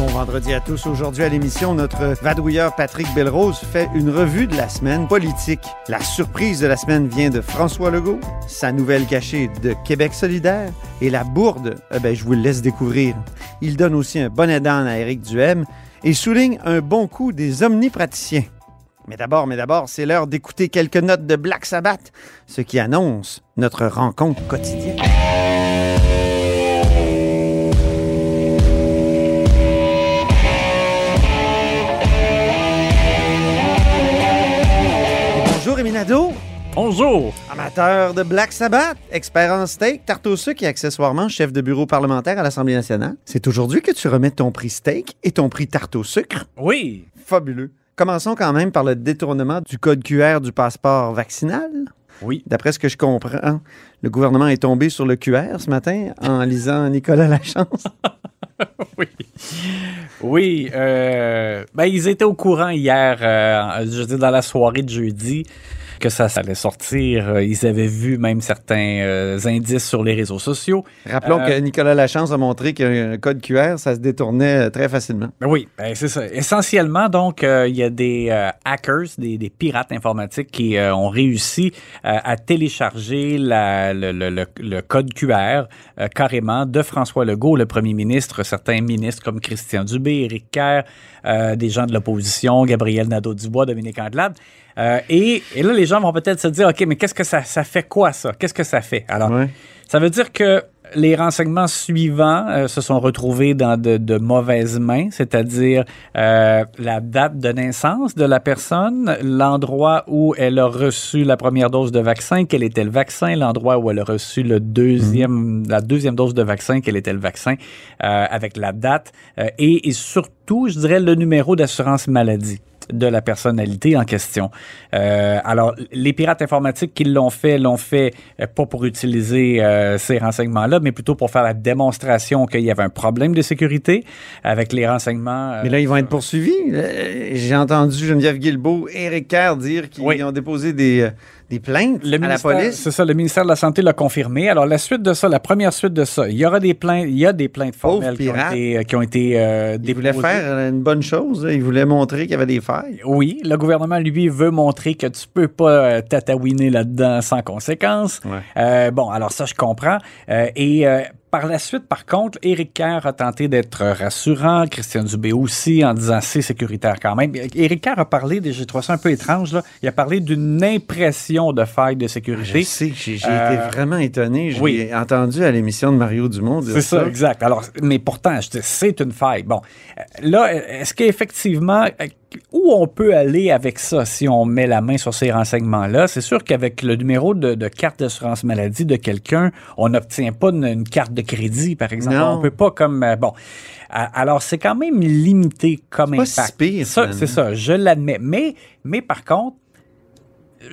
Bon vendredi à tous. Aujourd'hui à l'émission, notre vadrouilleur Patrick Belrose fait une revue de la semaine politique. La surprise de la semaine vient de François Legault, sa nouvelle cachée de Québec solidaire et la bourde, eh ben, je vous le laisse découvrir. Il donne aussi un bonnet d'âne à Éric Duhem et souligne un bon coup des omnipraticiens. Mais d'abord, mais d'abord, c'est l'heure d'écouter quelques notes de Black Sabbath, ce qui annonce notre rencontre quotidienne. Bonjour amateur de Black Sabbath, expert en steak, tarte au sucre et accessoirement chef de bureau parlementaire à l'Assemblée nationale. C'est aujourd'hui que tu remets ton prix steak et ton prix tarte au sucre. Oui, Fabuleux. Commençons quand même par le détournement du code QR du passeport vaccinal. oui. D'après ce que je comprends, le gouvernement est tombé sur le QR ce matin en lisant Nicolas Lachance. Oui. Oui. euh, ben, ils étaient au courant hier, euh, je dire, dans la soirée de jeudi, que ça, ça allait sortir. Euh, Ils avaient vu même certains euh, indices sur les réseaux sociaux. Rappelons Euh, que Nicolas Lachance a montré qu'un code QR, ça se détournait très facilement. Ben Oui, ben c'est ça. Essentiellement, donc, il y a des hackers, des, des pirates informatiques qui ont réussi à télécharger la- le, le- le- le code QR carrément de François Legault, le premier ministre, certains ministres comme Christian Dubé, Éric Kerr, des gens de l'opposition, Gabriel Nadeau-Dubois, Dominique Anglade. Euh, et, et là, les gens vont peut-être se dire, OK, mais qu'est-ce que ça, ça fait quoi, ça? Qu'est-ce que ça fait? Alors, Ouais. ça veut dire que les renseignements suivants euh, se sont retrouvés dans de, de mauvaises mains, c'est-à-dire euh, la date de naissance de la personne, l'endroit où elle a reçu la première dose de vaccin, quel était le vaccin, l'endroit où elle a reçu le deuxième, la deuxième dose de vaccin, quel était le vaccin, euh, avec la date, et, et surtout, je dirais, le numéro d'assurance maladie de la personnalité en question. Euh, alors, les pirates informatiques qui l'ont fait, l'ont fait euh, pas pour utiliser euh, ces renseignements-là, mais plutôt pour faire la démonstration qu'il y avait un problème de sécurité avec les renseignements. euh, Mais là, ils vont être poursuivis. Euh, J'ai entendu Geneviève Guilbeault et Éric Kerr dire qu'ils Oui. ont déposé des, des plaintes Le à la ministère- police? C'est ça, le ministère de la Santé l'a confirmé. Alors, la suite de ça, la première suite de ça, il y aura des plaintes, il y a des plaintes formelles qui ont été, qui ont été euh, Ils déposées. faire euh, une bonne chose. là. Ils voulaient montrer qu'il y avait des failles. Oui, le gouvernement, lui, veut montrer que tu peux pas euh, tatouiner là-dedans sans conséquence. Ouais. Euh, bon, alors ça, je comprends. Euh, et euh, par la suite, par contre, Éric Kerr a tenté d'être rassurant, Christian Dubé aussi, en disant c'est sécuritaire quand même. Éric Kerr a parlé, j'ai trouvé ça un peu étrange, là, il a parlé d'une impression de faille de Je sécurité. sais, j'ai j'ai Euh, été vraiment étonné. Oui. l'ai entendu à l'émission de Mario Dumont dire C'est ça, exact. Alors, mais pourtant, je dis, c'est une faille. Bon, euh, là, est-ce qu'effectivement, euh, où on peut aller avec ça si on met la main sur ces renseignements-là? C'est sûr qu'avec le numéro de, de carte d'assurance maladie de quelqu'un, on n'obtient pas une, une carte de crédit, par exemple. Non. On peut pas comme... euh, bon, alors c'est quand même limité comme impact. si pire, Ça, c'est ça, je l'admets. Mais, mais par contre,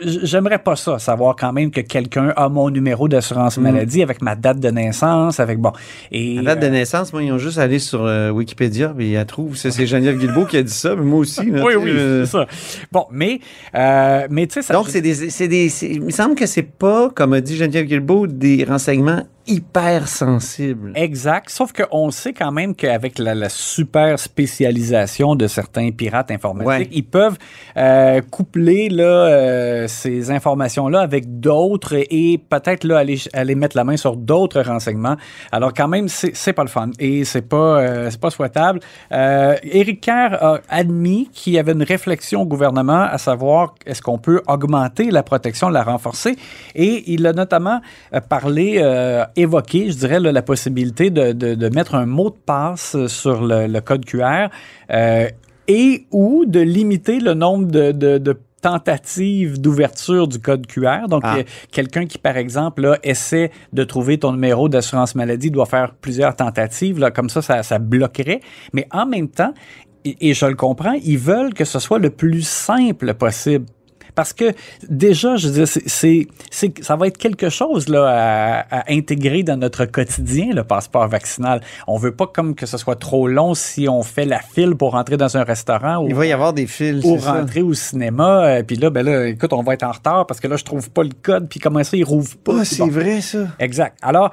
j'aimerais pas ça, savoir quand même que quelqu'un a mon numéro d'assurance maladie avec ma date de naissance, avec bon. Et, La date de euh, naissance, moi, ils ont juste allé sur euh, Wikipédia, puis ils la trouvent. C'est c'est Geneviève Guilbeault qui a dit ça, mais moi aussi. là, oui, oui, euh, c'est ça. Bon, mais, euh, mais tu sais, ça. Donc, c'est des, c'est des, il me semble que c'est pas, comme a dit Geneviève Guilbeault, des renseignements hyper sensibles. Exact. Sauf qu'on sait quand même qu'avec la, la super spécialisation de certains pirates informatiques, Ouais. ils peuvent euh, coupler là, euh, ces informations-là avec d'autres et peut-être là aller, aller mettre la main sur d'autres renseignements. Alors quand même, c'est pas le fun et c'est pas euh, pas souhaitable. Éric Kerr a admis qu'il y avait une réflexion au gouvernement à savoir est-ce qu'on peut augmenter la protection, la renforcer et il a notamment parlé, évoqué, je dirais, là, la possibilité de, de- de mettre un mot de passe sur le, le code QR euh, et ou de limiter le nombre de, de- de tentatives d'ouverture du code QR. Donc, Ah. euh, quelqu'un qui, par exemple, là, essaie de trouver ton numéro d'assurance maladie doit faire plusieurs tentatives. Là, comme ça, ça, ça bloquerait. Mais en même temps, et je le comprends, ils veulent que ce soit le plus simple possible. Parce que déjà, je veux dire, c'est, ça va être quelque chose là, à, à intégrer dans notre quotidien, le passeport vaccinal. On veut pas comme que ce soit trop long si on fait la file pour rentrer dans un restaurant ou, Il va y avoir des fils, ou ça. rentrer au cinéma. euh, Puis là, ben là, écoute, on va être en retard parce que là, je trouve pas le code. Puis comment ça, il rouvre pas. Ah, c'est bon. vrai, ça. Exact. Alors,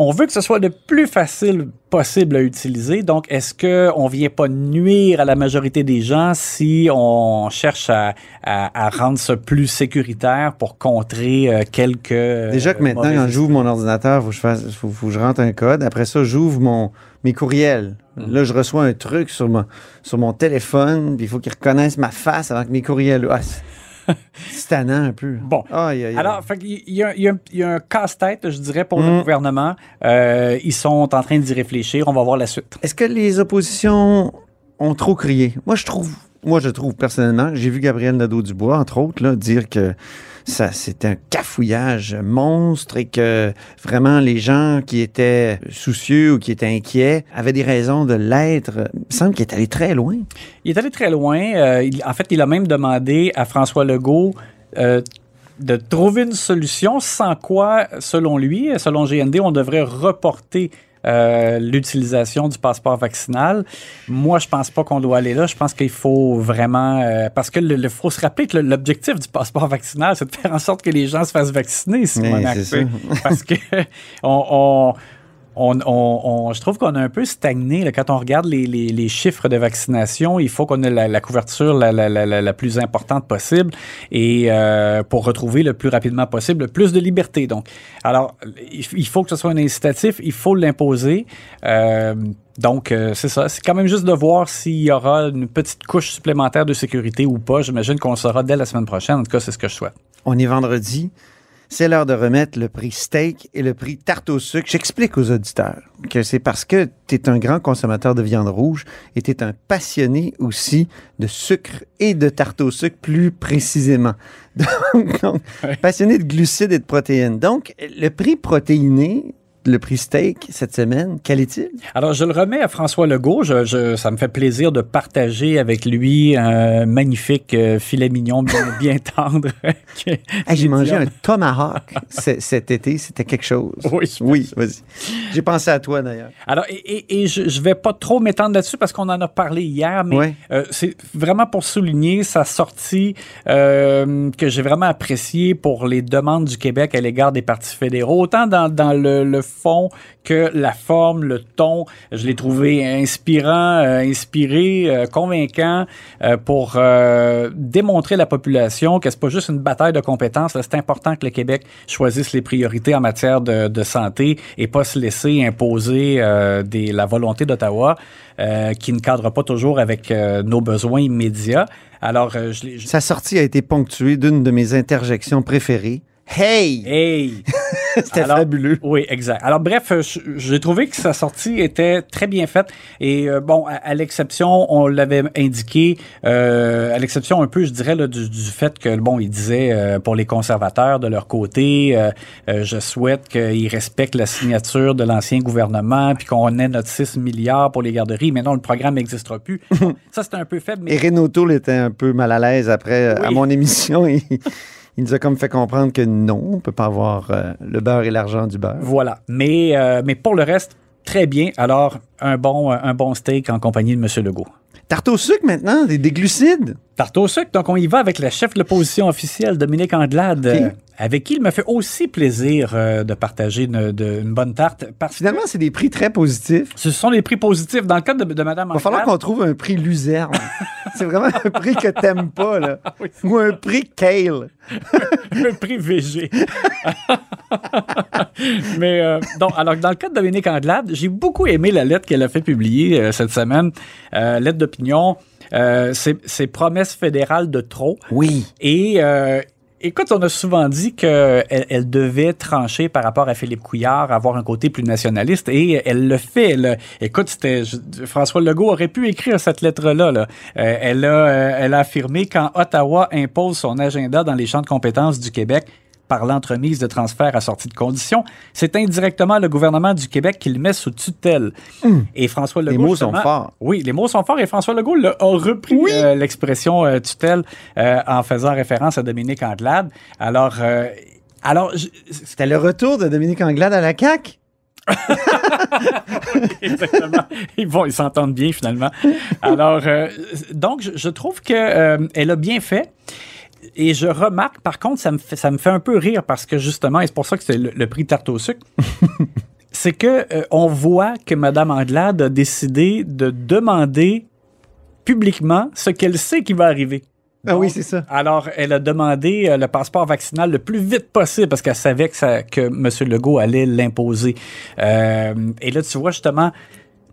on veut que ce soit le plus facile possible à utiliser. Donc, est-ce qu'on ne vient pas nuire à la majorité des gens si on cherche à, à- à rendre ça plus sécuritaire pour contrer euh, quelques. Déjà que euh, maintenant, quand j'ouvre mon ordinateur, faut que je fasse, faut, faut que je rentre un code. Après ça, j'ouvre mon mes courriels. Mm. Là, je reçois un truc sur mon sur mon téléphone, puis il faut qu'il reconnaisse ma face avant que mes courriels. Ah, c'est- un peu. Bon. Aïe, aïe, aïe. Alors, y, il y a un- il y a un casse-tête, je dirais, pour Mm. le gouvernement. Euh, ils sont en train d'y réfléchir. On va voir la suite. Est-ce que les oppositions ont trop crié? Moi, je trouve, moi, je trouve personnellement, j'ai vu Gabriel Nadeau-Dubois, entre autres, là, dire que ça, c'était un cafouillage monstre et que vraiment les gens qui étaient soucieux ou qui étaient inquiets avaient des raisons de l'être. Il me semble qu'il est allé très loin. Il est allé très loin. Euh, en fait, il a même demandé à François Legault euh, de trouver une solution sans quoi, selon lui, selon GND, on devrait reporter euh, l'utilisation du passeport vaccinal. Moi, je pense pas qu'on doit aller là. Je pense qu'il faut vraiment... euh, parce que le, faut se rappeler que l'objectif du passeport vaccinal, c'est de faire en sorte que les gens se fassent vacciner, tu sais. ça. Parce que on... on je trouve qu'on a un peu stagné. quand on regarde les, chiffres de vaccination, il faut qu'on ait la, couverture la, plus importante possible et euh, pour retrouver le plus rapidement possible le plus de liberté. Donc, alors, il, il faut que ce soit un incitatif, il faut l'imposer. Euh, donc, euh, c'est ça. C'est quand même juste de voir s'il y aura une petite couche supplémentaire de sécurité ou pas. J'imagine qu'on le saura dès la semaine prochaine. En tout cas, c'est ce que je souhaite. On est vendredi. C'est l'heure de remettre le prix steak et le prix tarte au sucre. J'explique aux auditeurs que c'est parce que tu es un grand consommateur de viande rouge et tu es un passionné aussi de sucre et de tarte au sucre plus précisément. Donc, donc, passionné de glucides et de protéines. Donc, le prix protéiné, le prix steak cette semaine, quel est-il? Alors, je le remets à François Legault. Je, je- ça me fait plaisir de partager avec lui un magnifique euh, filet mignon bien, bien tendre. Hey, J'ai mangé un tomahawk cet été, c'était quelque chose. Oui, Oui, vas-y. J'ai pensé à toi d'ailleurs. Alors, et, et- et je ne vais pas trop m'étendre là-dessus parce qu'on en a parlé hier, mais Ouais. euh, c'est vraiment pour souligner sa sortie euh, que j'ai vraiment appréciée pour les demandes du Québec à l'égard des partis fédéraux, autant dans, dans le, le fond que la forme, le ton. Je l'ai trouvé inspirant, euh, inspiré, euh, convaincant euh, pour démontrer à la population que c'est pas juste une bataille de compétences. C'est important que le Québec choisisse les priorités en matière de, santé et pas se laisser imposer la volonté d'Ottawa qui ne cadre pas toujours avec nos besoins immédiats. Alors, je je- Sa sortie a été ponctuée d'une de mes interjections préférées. Hey! Hey! C'était Alors, fabuleux. Oui, exact. Alors bref, euh, j'ai trouvé que sa sortie était très bien faite et euh, bon, à, à l'exception, on l'avait indiqué, euh, à l'exception un peu, je dirais, là, du, du fait que bon, il disait euh, pour les conservateurs de leur côté, euh, je souhaite qu'ils respectent la signature de l'ancien gouvernement puis qu'on ait notre 6 milliards pour les garderies. Mais non, le programme n'existera plus. Ça, c'était un peu faible, mais Et Renaud Toul était un peu mal à l'aise après, à mon émission. Il, il nous a comme fait comprendre que non, on peut pas avoir euh, le beurre et l'argent du beurre. Voilà. Mais, euh, mais pour le reste, très bien. Alors, un bon, un bon steak en compagnie de M. Legault. Tarte au sucre maintenant, des, des glucides. Tarte au sucre, donc on y va avec le chef de l'opposition officielle, Dominique Andelade, euh, avec qui il me fait aussi plaisir euh, de partager une, de- une bonne tarte. Parce Finalement, c'est des prix très positifs. ce sont des prix positifs. Dans le cas de, de Mme Il va falloir Andelade, qu'on trouve un prix luzerne. c'est vraiment un prix que t'aimes pas, là. Oui. Ou un prix kale. un prix VG. Mais euh, donc, alors dans le cas de Dominique Andelade, j'ai beaucoup aimé la lettre qu'elle a fait publier euh, cette semaine, euh, lettre d'opinion. Euh, c'est c'est promesses fédérales de trop. Oui. Et euh, écoute, on a souvent dit qu'elle elle devait trancher par rapport à Philippe Couillard, avoir un côté plus nationaliste, et elle le fait. Elle, écoute, c'était François Legault aurait pu écrire cette lettre-là. Là. Euh, elle, a, euh, elle a affirmé quand Ottawa impose son agenda dans les champs de compétences du Québec par l'entremise de transferts assortis de conditions, c'est indirectement le gouvernement du Québec qui le met sous tutelle. Et François Legault... Les mots sont forts. oui, les mots sont forts et François Legault a repris euh, l'expression euh, tutelle euh, en faisant référence à Dominique Anglade. Alors, alors je- C'était le retour de Dominique Anglade à la CAQ. exactement, ils vont, ils s'entendent bien finalement. Alors, euh, donc, je, je trouve que euh, elle a bien fait. Et je remarque, par contre, ça me fait, ça me fait un peu rire parce que justement, et c'est pour ça que c'est le, le prix tarte au sucre. c'est que euh, on voit que Mme Anglade a décidé de demander publiquement ce qu'elle sait qui va arriver. Ah oui, c'est ça. Alors, elle a demandé euh, le passeport vaccinal le plus vite possible parce qu'elle savait que, ça- que M. Legault allait l'imposer. Euh, et là, tu vois, justement,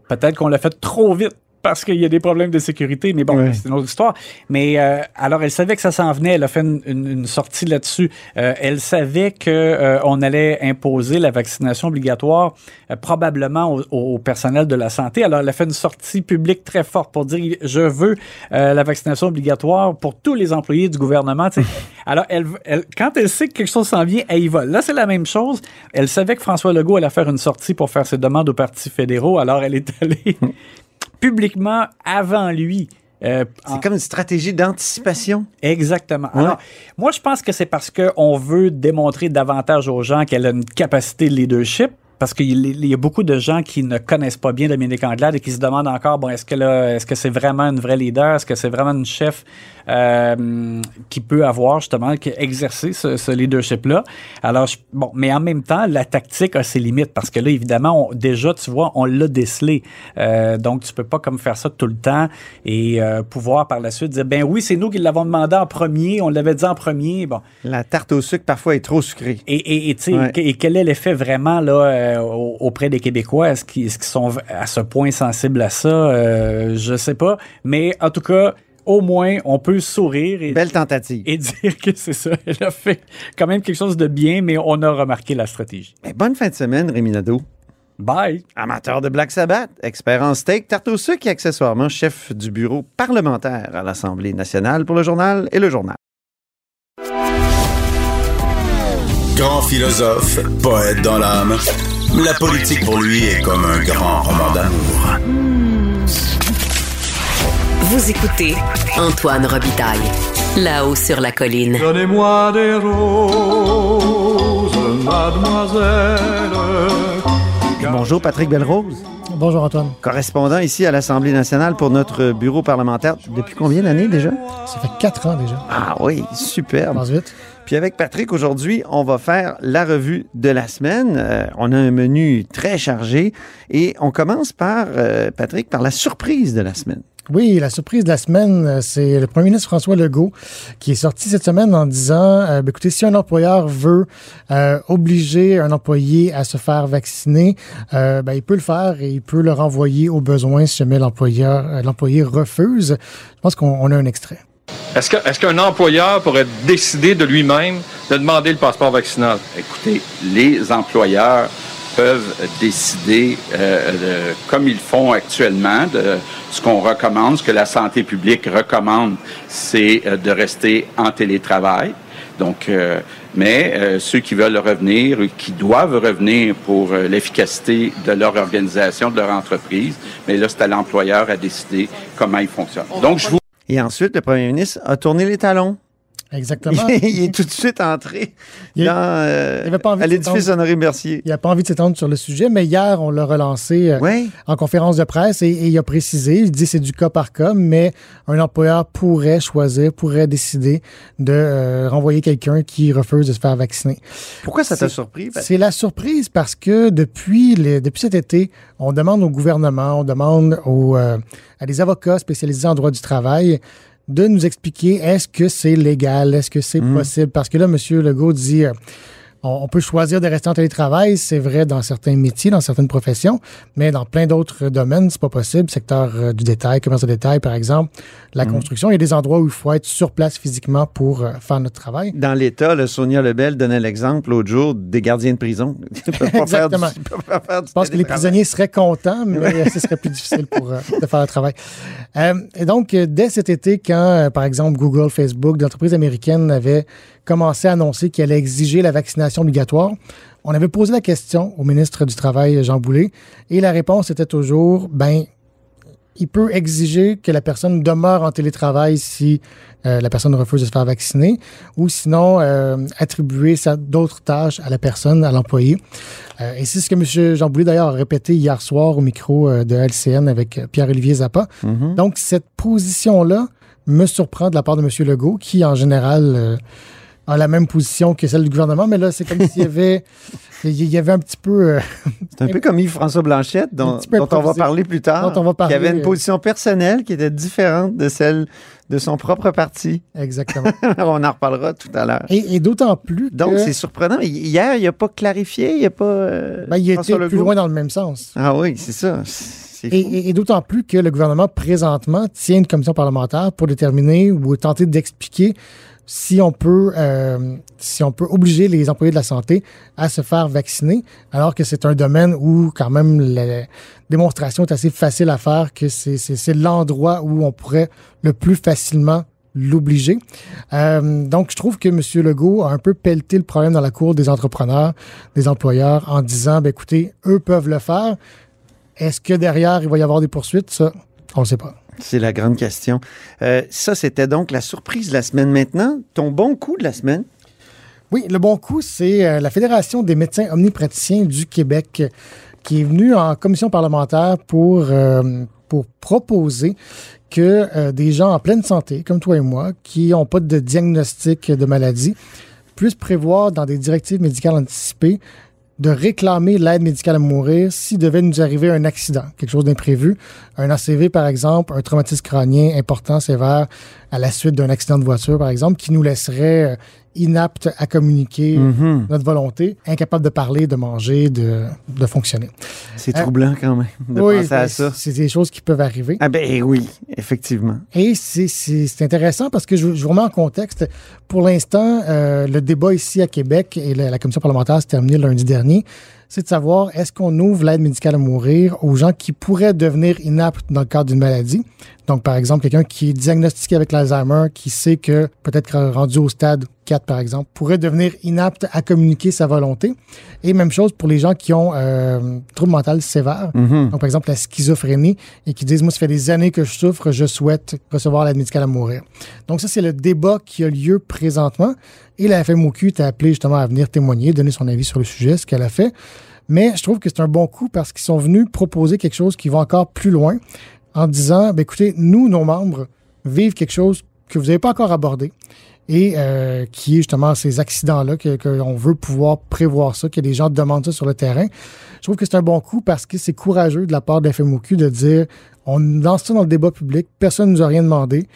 peut-être qu'on l'a fait trop vite parce qu'il y a des problèmes de sécurité, mais bon, Ouais. c'est une autre histoire. Mais euh, alors, elle savait que ça s'en venait, elle a fait une, une- une sortie là-dessus. Euh, elle savait que euh, on allait imposer la vaccination obligatoire probablement au, au personnel de la santé. Alors, elle a fait une sortie publique très forte pour dire je veux la vaccination obligatoire pour tous les employés du gouvernement. Alors, elle, elle- quand elle sait que quelque chose s'en vient, elle y va. Là, c'est la même chose. Elle savait que François Legault allait faire une sortie pour faire ses demandes aux partis fédéraux. Alors, elle est allée publiquement avant lui. Euh, en- C'est comme une stratégie d'anticipation. Exactement. Ouais. Alors, moi, je pense que c'est parce qu'on veut démontrer davantage aux gens qu'elle a une capacité de leadership. Parce qu'il il y a beaucoup de gens qui ne connaissent pas bien Dominique Anglade et qui se demandent encore, bon, est-ce que là, est-ce que c'est vraiment une vraie leader? Est-ce que c'est vraiment une chef euh, qui peut avoir justement, qui exercer ce, ce leadership-là? Alors, je- bon, mais en même temps, la tactique a ses limites parce que là, évidemment, on- déjà, tu vois, on l'a décelé. Euh, donc, tu peux pas comme faire ça tout le temps et euh, pouvoir par la suite dire, ben oui, c'est nous qui l'avons demandé en premier, on l'avait dit en premier. Bon, La tarte au sucre, parfois, est trop sucrée. et, et, et, tu sais, Ouais. et quel est l'effet vraiment là euh, au- auprès des Québécois? Est-ce qu'ils qu'ils sont à ce point sensibles à ça? Euh, je sais pas. Mais en tout cas, au moins, on peut sourire et, Belle tentative. et dire que c'est ça. Elle a fait quand même quelque chose de bien, mais on a remarqué la stratégie. Mais bonne fin de semaine, Rémi Nadeau. Bye! Amateur de Black Sabbath, expert en steak, tarte au sucre et accessoirement chef du bureau parlementaire à l'Assemblée nationale pour le journal et le journal. Grand philosophe, poète dans l'âme, la politique pour lui est comme un grand roman d'amour. Vous écoutez Antoine Robitaille, là-haut sur la colline. Donnez-moi des roses, mademoiselle. Bonjour Patrick Belrose, Bonjour Antoine. correspondant ici à l'Assemblée nationale pour notre bureau parlementaire. Depuis combien d'années déjà? Ça fait quatre ans déjà. Ah oui, superbe. Puis avec Patrick, aujourd'hui, on va faire la revue de la semaine. Euh, on a un menu très chargé et on commence par, euh, Patrick, par la surprise de la semaine. Oui, la surprise de la semaine, euh, c'est le premier ministre François Legault qui est sorti cette semaine en disant, euh, ben, écoutez, si un employeur veut euh, obliger un employé à se faire vacciner, euh, ben, il peut le faire et il peut le renvoyer au besoin si jamais l'employeur, euh, l'employé refuse. Je pense qu'on on a un extrait. Est-ce que- est-ce qu'un employeur pourrait décider de lui-même de demander le passeport vaccinal? Écoutez, les employeurs peuvent décider, euh, de- comme ils font actuellement, de ce qu'on recommande, ce que la santé publique recommande, c'est euh, de rester en télétravail. Donc, euh, mais euh, ceux qui veulent revenir, qui doivent revenir pour euh, l'efficacité de leur organisation, de leur entreprise, mais là, c'est à l'employeur à décider comment il fonctionne. Donc, je vous Et ensuite, le premier ministre a tourné les talons. Exactement. il est tout de suite entré Il- dans, euh, il avait pas envie à l'édifice. Honoré Mercier. Il n'a pas envie de s'étendre sur le sujet, mais hier, on l'a relancé euh, Oui. en conférence de presse et, et il a précisé, il dit que c'est du cas par cas, mais un employeur pourrait choisir, pourrait décider de euh, renvoyer quelqu'un qui refuse de se faire vacciner. Pourquoi ça t'a surpris? Ben, C'est la surprise parce que depuis, les, depuis cet été, on demande au gouvernement, on demande aux, à des avocats spécialisés en droit du travail de nous expliquer est-ce que c'est légal, est-ce que c'est Mhm. possible? Parce que là, M. Legault dit euh, on, on peut choisir de rester en télétravail, c'est vrai dans certains métiers, dans certaines professions, mais dans plein d'autres domaines, c'est pas possible. Secteur euh, du détail, commerce de détail, par exemple, la Mhm. construction, il y a des endroits où il faut être sur place physiquement pour euh, faire notre travail. Dans l'État, là, Sonia Lebel donnait l'exemple l'autre jour des gardiens de prison. Ils peuvent pas faire du- Exactement. ils peuvent pas faire du Je pense que les prisonniers seraient contents, mais ce serait plus difficile pour euh, de faire le travail. Euh, et donc, dès cet été, quand, par exemple, Google, Facebook, des entreprises américaines avaient commencé à annoncer qu'elles allaient exiger la vaccination obligatoire, on avait posé la question au ministre du Travail, Jean Boulet, et la réponse était toujours, ben, il peut exiger que la personne demeure en télétravail si euh, la personne refuse de se faire vacciner, ou sinon euh, attribuer d'autres tâches à la personne, à l'employé. Euh, et c'est ce que M. Jean Boulet, d'ailleurs, a répété hier soir au micro de LCN avec Pierre-Olivier Zappa. Mhm. Donc, cette position-là me surprend de la part de M. Legault, qui, en général, a la même position que celle du gouvernement, mais là, c'est comme s'il y avait, il y avait un petit peu... euh, C'est un peu comme Yves-François Blanchette, dont, on va parler plus tard, Dont on va qui avait une euh, position personnelle qui était différente de celle de son propre parti. exactement. on en reparlera tout à l'heure. Et, et d'autant plus que... Donc, c'est surprenant. Hier, il n'a pas clarifié, il n'a pas... euh, ben, il était plus Legault. loin dans le même sens. Ah oui, c'est ça. Et d'autant plus que le gouvernement, présentement, tient une commission parlementaire pour déterminer ou tenter d'expliquer si on peut euh, si on peut obliger les employés de la santé à se faire vacciner, alors que c'est un domaine où quand même la démonstration est assez facile à faire, que c'est l'endroit où on pourrait le plus facilement l'obliger. Euh, donc, je trouve que M. Legault a un peu pelleté le problème dans la cour des entrepreneurs, des employeurs, en disant, ben, écoutez, eux peuvent le faire. Est-ce que derrière, il va y avoir des poursuites? Ça, on ne sait pas. C'est la grande question. Euh, ça, c'était donc la surprise de la semaine. Maintenant, ton bon coup de la semaine? Oui, le bon coup, c'est euh, la Fédération des médecins omnipraticiens du Québec euh, qui est venue en commission parlementaire pour, proposer que des gens en pleine santé, comme toi et moi, qui n'ont pas de diagnostic de maladie, puissent prévoir dans des directives médicales anticipées de réclamer l'aide médicale à mourir s'il devait nous arriver un accident, quelque chose d'imprévu, un ACV par exemple, un traumatisme crânien important, sévère, à la suite d'un accident de voiture par exemple, qui nous laisserait euh, inaptes à communiquer Mhm. notre volonté, incapables de parler, de manger, de, de fonctionner. C'est Euh, troublant quand même de oui, penser à ben, ça. c'est des choses qui peuvent arriver. Ah ben oui, effectivement. Et c'est- intéressant parce que je, je vous remets en contexte. Pour l'instant, euh, le débat ici à Québec et la, la commission parlementaire s'est terminée lundi dernier. C'est de savoir est-ce qu'on ouvre l'aide médicale à mourir aux gens qui pourraient devenir inaptes dans le cadre d'une maladie? Donc, par exemple, quelqu'un qui est diagnostiqué avec l'Alzheimer, qui sait que peut-être rendu au stade 4, par exemple, pourrait devenir inapte à communiquer sa volonté. Et même chose pour les gens qui ont euh, trouble mental sévère. Mhm. Donc, par exemple, la schizophrénie et qui disent, moi, ça fait des années que je souffre, je souhaite recevoir l'aide médicale à mourir. Donc, ça, c'est le débat qui a lieu présentement. Et la FMOQ t'a appelé justement à venir témoigner, donner son avis sur le sujet, ce qu'elle a fait. Mais je trouve que c'est un bon coup parce qu'ils sont venus proposer quelque chose qui va encore plus loin en disant, ben, écoutez, nous, nos membres, vivent quelque chose que vous n'avez pas encore abordé et euh, qui est justement ces accidents-là, qu'on veut pouvoir prévoir ça, que les gens demandent ça sur le terrain. Je trouve que c'est un bon coup parce que c'est courageux de la part de FMOQ de dire on lance ça dans le débat public, personne ne nous a rien demandé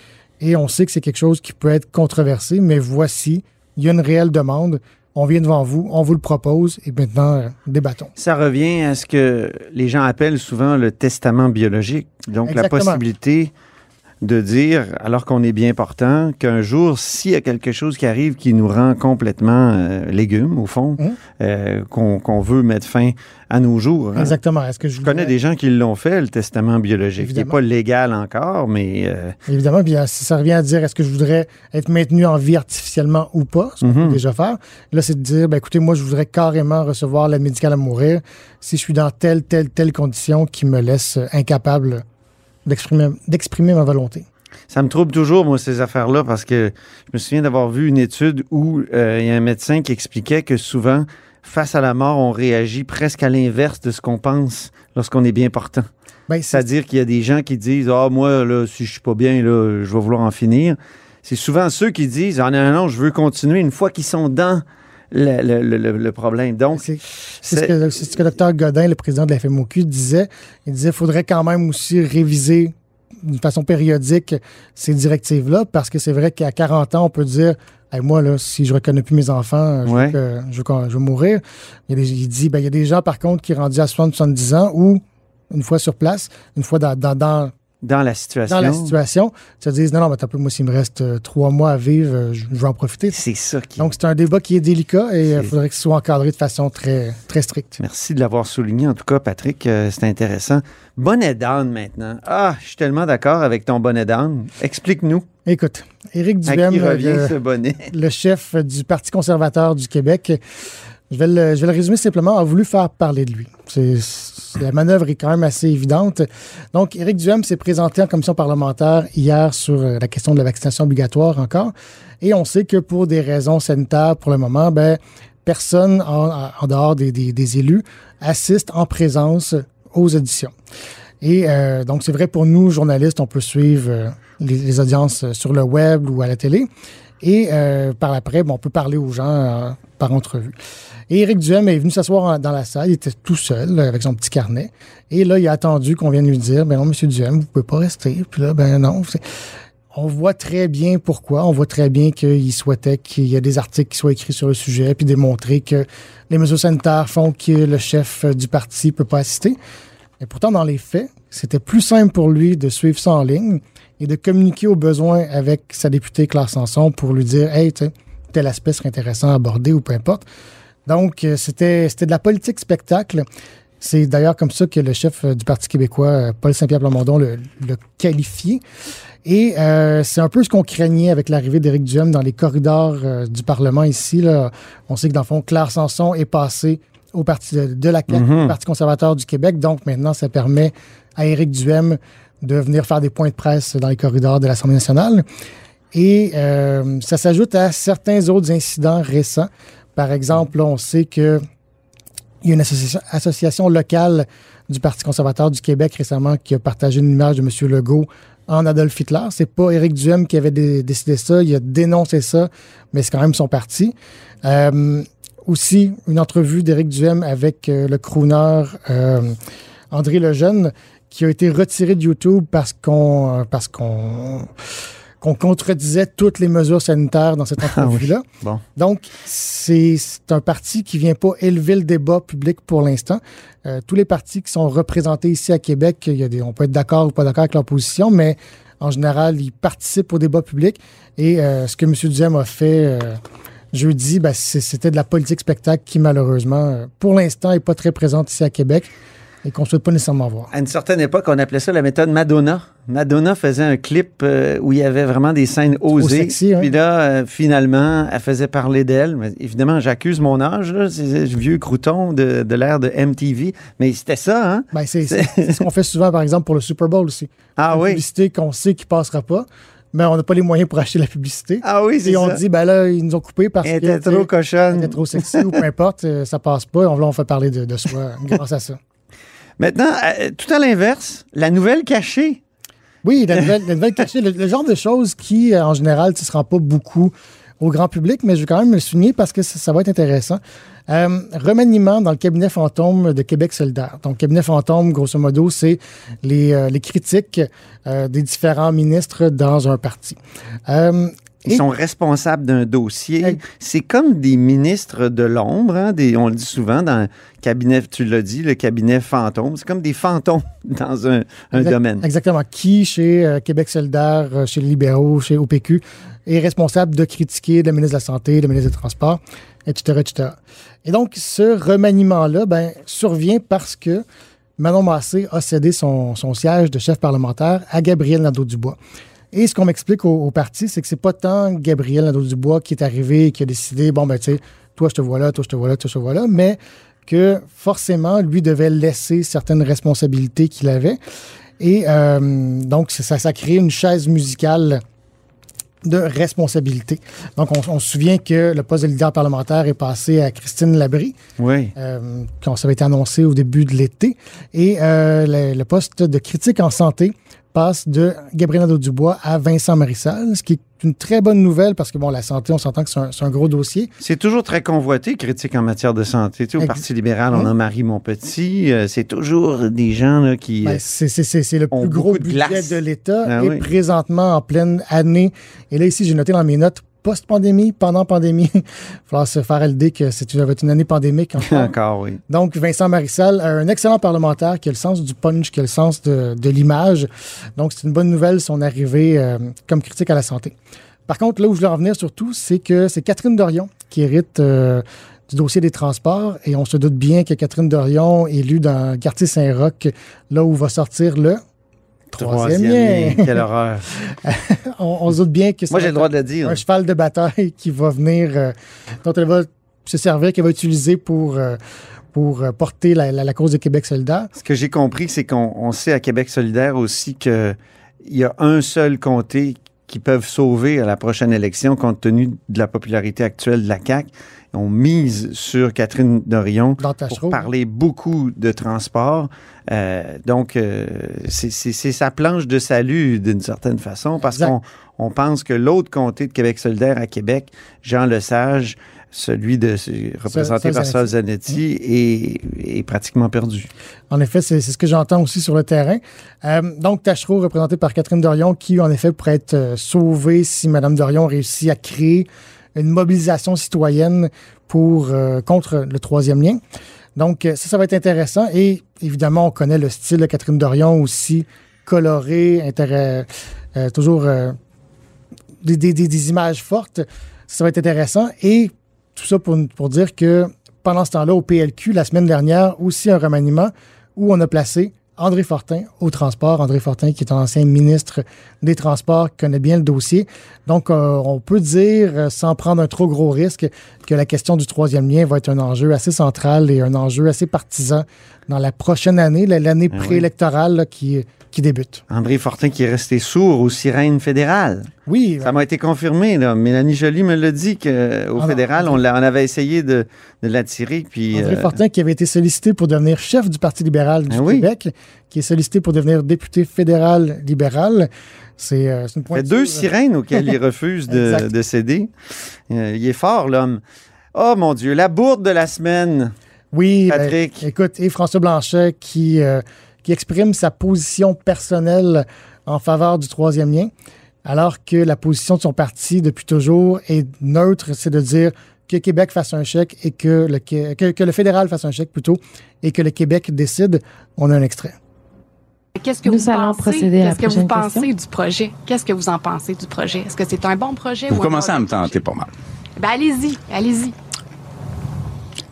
et on sait que c'est quelque chose qui peut être controversé, mais voici, il y a une réelle demande. On vient devant vous, on vous le propose et maintenant, euh, débattons. Ça revient à ce que les gens appellent souvent le testament biologique. Donc, la possibilité de dire, alors qu'on est bien portant, qu'un jour, s'il y a quelque chose qui arrive qui nous rend complètement euh, légumes, au fond, Mhm. euh, qu'on veut mettre fin à nos jours. hein. Exactement. Est-ce que je Je connais des gens qui l'ont fait, le testament biologique. Il n'est Évidemment. pas légal encore, mais euh, Évidemment, puis si ça revient à dire est-ce que je voudrais être maintenu en vie artificiellement ou pas, ce qu'on peut déjà faire. Là, c'est de dire, ben, écoutez, moi, je voudrais carrément recevoir l'aide médicale à mourir si je suis dans telle, telle, telle condition qui me laisse incapable d'exprimer ma volonté. Ça me trouble toujours, moi, ces affaires-là, parce que je me souviens d'avoir vu une étude où euh, il y a un médecin qui expliquait que souvent, face à la mort, on réagit presque à l'inverse de ce qu'on pense lorsqu'on est bien portant. Ben, c'est- C'est-à-dire qu'il y a des gens qui disent Ah, moi, là, si je suis pas bien, là, je vais vouloir en finir. C'est souvent ceux qui disent Ah, non, non, non, je veux continuer une fois qu'ils sont dans le, le- le- le- le problème. Donc, C'est ce que, ce que Dr Godin, le président de la FMOQ, disait. Il disait qu'il faudrait quand même aussi réviser d'une façon périodique ces directives-là, parce que c'est vrai qu'à 40 ans, on peut dire Hey, moi, là, si je reconnais plus mes enfants, je, Ouais. veux, que- je veux qu'on- je veux mourir. Il, des- il dit ben, il y a des gens, par contre, qui sont rendus à 70 ans ou une fois sur place, une fois dans, dans, dans, dans la situation. dans la situation, se disent non, non, mais t'as peu, moi, s'il me reste euh, trois mois à vivre, euh, je, je vais en profiter. C'est ça qui. Donc, c'est un débat qui est délicat et il C'est- faudrait que ce soit encadré de façon très, très stricte. Merci de l'avoir souligné. En tout cas, Patrick, euh, c'est intéressant. Bonnet d'âne maintenant. Ah, je suis tellement d'accord avec ton bonnet d'âne. Explique-nous Écoute, Éric Duhem, le, chef du Parti conservateur du Québec, je vais, le, je vais le résumer simplement, a voulu faire parler de lui. C'est- la manœuvre est quand même assez évidente. Donc, Éric Duhem s'est présenté en commission parlementaire hier sur euh, la question de la vaccination obligatoire encore. Et on sait que pour des raisons sanitaires, pour le moment, ben, personne en, dehors des, élus assiste en présence aux auditions. Et euh, donc, c'est vrai pour nous, journalistes, on peut suivre euh, les, les audiences sur le web ou à la télé. Et euh, par après, bon, on peut parler aux gens euh, par entrevue. Et Éric Duhem est venu s'asseoir dans la salle. Il était tout seul euh, avec son petit carnet. Et là, il a attendu qu'on vienne lui dire, ben non, Monsieur Duhem, vous pouvez pas rester. Puis là, ben non. On voit très bien pourquoi. On voit très bien qu'il souhaitait qu'il y ait des articles qui soient écrits sur le sujet, puis démontrer que les mesures sanitaires font que le chef du parti peut pas assister. Et pourtant, dans les faits, c'était plus simple pour lui de suivre ça en ligne et de communiquer au besoin avec sa députée Claire Sanson pour lui dire Hey, tel aspect serait intéressant à aborder ou peu importe. Donc, euh, c'était de la politique spectacle. C'est d'ailleurs comme ça que le chef euh, du Parti québécois, euh, Paul Saint-Pierre Plamondon, le, le qualifié. Et euh, c'est un peu ce qu'on craignait avec l'arrivée d'Éric Duhem dans les corridors euh, du Parlement ici. Là. On sait que dans le fond, Claire Sanson est passée au parti de, de la CAQ, Mhm. le Parti conservateur du Québec. Donc maintenant, ça permet à Éric Duhem de venir faire des points de presse dans les corridors de l'Assemblée nationale. Et euh, ça s'ajoute à certains autres incidents récents. Par exemple, on sait que il y a une association, locale du Parti conservateur du Québec récemment qui a partagé une image de M. Legault en Adolf Hitler. C'est pas Éric Duhem qui avait dé- décidé ça, il a dénoncé ça, mais c'est quand même son parti. Euh, aussi, une entrevue d'Éric Duhem avec euh, le crooner André Lejeune qui a été retiré de YouTube parce qu'on euh, parce qu'on qu'on contredisait toutes les mesures sanitaires dans cette Ah oui. entrevue-là. Bon. Donc, c'est un parti qui vient pas élever le débat public pour l'instant. Euh, tous les partis qui sont représentés ici à Québec, il y a des, on peut être d'accord ou pas d'accord avec leur position, mais en général, ils participent au débat public. Et euh, ce que M. Duhem a fait euh, jeudi, ben, c'était de la politique spectacle qui, malheureusement, pour l'instant, n'est pas très présente ici à Québec et qu'on ne souhaite pas nécessairement voir. À une certaine époque, on appelait ça la méthode Madonna. Madonna faisait un clip euh, où il y avait vraiment des scènes osées. sexy, hein. Puis là, euh, finalement, elle faisait parler d'elle. Mais évidemment, j'accuse mon âge, là, c'est vieux crouton de, de l'ère de MTV. Mais c'était ça, hein? Ben, c'est c'est- c'est ce qu'on fait souvent, par exemple, pour le Super Bowl aussi. Ah Une oui. publicité qu'on sait qui passera pas, mais on n'a pas les moyens pour acheter la publicité. Ah oui, c'est Et on ça. dit, ben là, ils nous ont coupé parce Elle que. était trop Elle cochonne. était trop sexy ou peu importe, euh, ça passe pas. On, là, on fait parler de, de soi grâce à ça. Maintenant, euh, tout à l'inverse, la nouvelle cachée. Oui, la nouvelle, la nouvelle cachée, le, genre de choses qui, euh, en général, ne se rend pas beaucoup au grand public, mais je vais quand même le souligner parce que ça, va être intéressant. Euh, remaniement dans le cabinet fantôme de Québec solidaire. Donc, cabinet fantôme, grosso modo, c'est les, critiques des différents ministres dans un parti. Ils sont responsables d'un dossier. C'est comme des ministres de l'ombre. hein, des- on le dit souvent dans le cabinet, tu l'as dit, le cabinet fantôme. C'est comme des fantômes dans un, un Exact- domaine. Exactement. Qui, chez euh, Québec solidaire, euh, chez les libéraux, chez OPQ, est responsable de critiquer le ministre de la Santé, le ministre des Transports, etc., etc. Et donc, ce remaniement-là ben, survient parce que Manon Massé a cédé son, son siège de chef parlementaire à Gabriel Nadeau-Dubois. Et ce qu'on m'explique au, au parti, c'est que c'est pas tant Gabriel Nadeau-Dubois qui est arrivé et qui a décidé, bon, ben, tu sais, toi, je te vois là, toi, je te vois là, toi, je te vois là, mais que forcément, lui devait laisser certaines responsabilités qu'il avait. Et euh, donc, ça, ça crée une chaise musicale de responsabilité. Donc, on, on se souvient que le poste de leader parlementaire est passé à Christine Labrie, Oui. euh, quand ça avait été annoncé au début de l'été. Et euh, le, le poste de critique en santé passe de Gabriel Nadeau-Dubois à Vincent Marissal, ce qui est une très bonne nouvelle parce que, bon, la santé, on s'entend que c'est un, gros dossier. C'est toujours très convoité, critique en matière de santé. Tu sais, au Ex- Parti libéral, on a Marie Montpetit. euh, c'est toujours des gens là, qui... Ben, c'est- c'est le plus gros de budget de l'État Ah et oui. présentement en pleine année. Et là, ici, j'ai noté dans mes notes post-pandémie, pendant pandémie. Il va falloir se faire l'idée que c'est une, année pandémique. encore. Encore, oui. Donc, Vincent Marissal, un excellent parlementaire qui a le sens du punch, qui a le sens de, de l'image. Donc, c'est une bonne nouvelle son arrivée euh, comme critique à la santé. Par contre, là où je voulais en venir surtout, c'est que c'est Catherine Dorion qui hérite euh, du dossier des transports. Et on se doute bien que Catherine Dorion, élue dans le quartier Saint-Roch, là où va sortir le troisième lien. Quelle horreur. on, on se doute bien que ça Moi, j'ai le droit de le dire. un cheval de bataille qui va venir, euh, dont elle va se servir, qu'elle va utiliser pour, euh, pour euh, porter la, la- la cause de Québec solidaire. Ce que j'ai compris, c'est qu'on on sait à Québec solidaire aussi qu'il y a un seul comté qui peuvent sauver à la prochaine élection compte tenu de la popularité actuelle de la CAQ. On mise sur Catherine Dorion pour parler beaucoup de transport. Euh, donc, euh, c'est sa planche de salut d'une certaine façon parce qu'on on pense que l'autre comté de Québec solidaire à Québec, Jean Lesage, celui de représenté par Sol Zanetti, est, est pratiquement perdu. En effet, c'est ce que j'entends aussi sur le terrain. Euh, donc, Tachereau, représenté par Catherine Dorion, qui, en effet, pourrait être sauvée si Mme Dorion réussit à créer une mobilisation citoyenne pour, euh, contre le troisième lien. Donc, euh, ça, ça va être intéressant. Et évidemment, on connaît le style de Catherine Dorion aussi coloré, euh, toujours des, des- des- des images fortes. Ça va être intéressant. Et tout ça pour, pour dire que pendant ce temps-là, au PLQ, la semaine dernière, aussi un remaniement où on a placé André Fortin au transport. André Fortin, qui est un ancien ministre des Transports, connaît bien le dossier. Donc, euh, on peut dire, euh, sans prendre un trop gros risque, que la question du troisième lien va être un enjeu assez central et un enjeu assez partisan dans la prochaine année, la- l'année Ah préélectorale là, qui, qui débute. André Fortin qui est resté sourd aux sirènes fédérales. Oui, Ça m'a été confirmé. Là. Mélanie Joly me l'a dit qu'au Ah fédéral, on, avait essayé de, de l'attirer. Puis, André euh, Fortin, qui avait été sollicité pour devenir chef du Parti libéral du Ah oui. Québec, qui est sollicité pour devenir député fédéral libéral. C'est euh, une il fait pointure. deux sirènes auxquelles il refuse de céder. Euh, il est fort, l'homme. Oh mon Dieu, la bourde de la semaine. Oui, ben, Patrick. écoute, et François Blanchet qui, euh, qui exprime sa position personnelle en faveur du troisième lien, alors que la position de son parti depuis toujours est neutre, c'est de dire que Québec fasse un chèque et que le, que, que le fédéral fasse un chèque plutôt et que le Québec décide. On a un extrait. Qu'est-ce que Nous vous allons pensez, procéder à la qu'est-ce que vous pensez question. du projet? Qu'est-ce que vous en pensez du projet? Est-ce que c'est un bon projet Vous ou un commencez à me tenter pas mal. Ben allez-y, allez-y.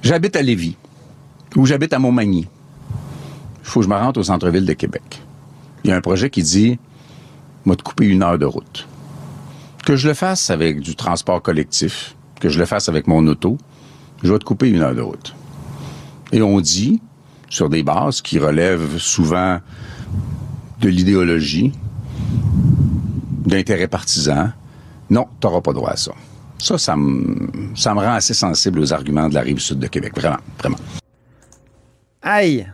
J'habite à Lévis, ou j'habite à Montmagny. Il faut que je me rende au centre-ville de Québec. Il y a un projet qui dit, moi, te couper une heure de route. Que je le fasse avec du transport collectif, que je le fasse avec mon auto, je vais te couper une heure de route. Et on dit, sur des bases qui relèvent souvent de l'idéologie, d'intérêts partisans, non, t'auras pas droit à ça. Ça, ça me, ça me rend assez sensible aux arguments de la rive sud de Québec. Vraiment, vraiment. Aïe,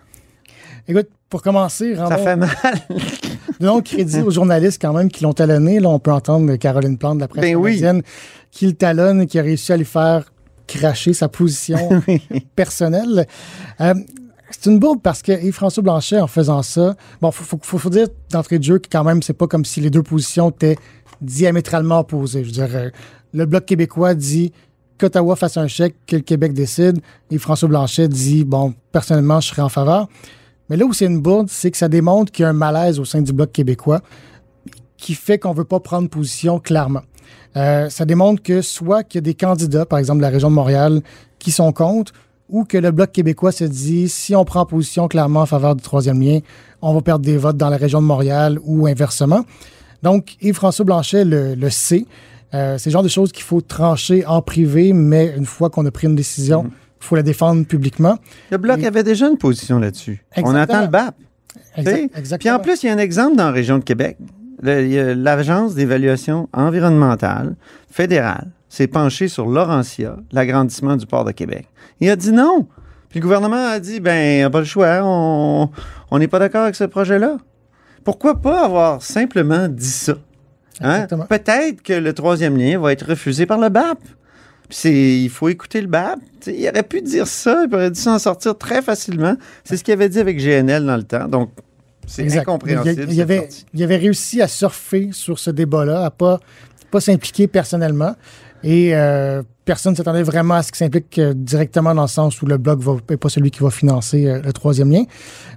Écoute, pour commencer, ça rendons, fait mal. donnons crédit aux journalistes quand même qui l'ont talonné. Là, on peut entendre Caroline Plante de la presse Ben oui. canadienne qui le talonne et qui a réussi à lui faire cracher sa position personnelle. Euh, c'est une bourde parce que Yves-François Blanchet, en faisant ça, bon, faut, faut, faut, faut dire d'entrée de jeu que quand même, c'est pas comme si les deux positions étaient diamétralement opposées. Je veux dire, euh, le Bloc québécois dit qu'Ottawa fasse un chèque, que le Québec décide. Et François Blanchet dit, bon, personnellement, je serais en faveur. Mais là où c'est une bourde, c'est que ça démontre qu'il y a un malaise au sein du Bloc québécois qui fait qu'on ne veut pas prendre position clairement. Euh, ça démontre que soit qu'il y a des candidats, par exemple de la région de Montréal, qui sont contre, ou que le Bloc québécois se dit si on prend position clairement en faveur du troisième lien, on va perdre des votes dans la région de Montréal ou inversement. Donc, Yves-François Blanchet le, le sait. Euh, c'est le genre de choses qu'il faut trancher en privé, mais une fois qu'on a pris une décision, il faut la défendre publiquement. Le Bloc Et- avait déjà une position là-dessus. On attend le BAP. Exact, exactement. Puis en plus, il y a un exemple dans la région de Québec. L'Agence d'évaluation environnementale fédérale s'est penchée sur Laurentia, l'agrandissement du port de Québec. Il a dit non. Puis le gouvernement a dit, ben, pas le choix, on n'est pas d'accord avec ce projet-là. Pourquoi pas avoir simplement dit ça? Hein? Peut-être que le troisième lien va être refusé par le BAP. il faut écouter le BAP. il aurait pu dire ça, il aurait dû s'en sortir très facilement. C'est ce qu'il avait dit avec GNL dans le temps. Donc, c'est incompréhensible. Il, avait, il avait réussi à surfer sur ce débat-là, à pas, pas s'impliquer personnellement. Et euh, personne ne s'attendait vraiment à ce qu'il s'implique euh, directement dans le sens où le bloc n'est pas celui qui va financer euh, le troisième lien.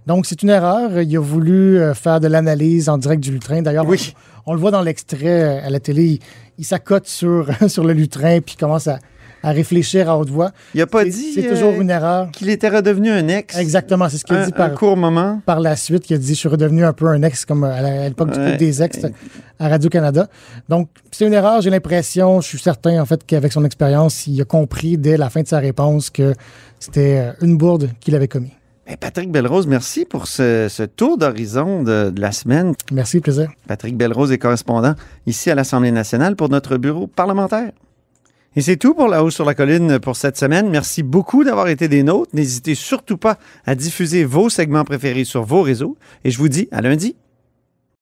Donc, c'est une erreur. Il a voulu faire de l'analyse en direct du lutrin. D'ailleurs, oui. on, le voit dans l'extrait à la télé. Il, il s'accote sur, sur le lutrin puis commence à, à réfléchir à haute voix. Il n'a pas dit c'est toujours une erreur. qu'il était redevenu un ex. Exactement, c'est ce qu'il a dit par un court moment. Par la suite, il a dit je suis redevenu un peu un ex comme à l'époque du coup des ex à Radio Canada. Donc c'est une erreur. J'ai l'impression, je suis certain en fait qu'avec son expérience, il a compris dès la fin de sa réponse que c'était euh, une bourde qu'il avait commis. Ben, Patrick Belrose, merci pour ce, tour d'horizon de, de, la semaine. Merci, plaisir. Patrick Belrose est correspondant ici à l'Assemblée nationale pour notre bureau parlementaire. Et c'est tout pour La Hausse sur la Colline pour cette semaine. Merci beaucoup d'avoir été des nôtres. N'hésitez surtout pas à diffuser vos segments préférés sur vos réseaux. Et je vous dis à lundi.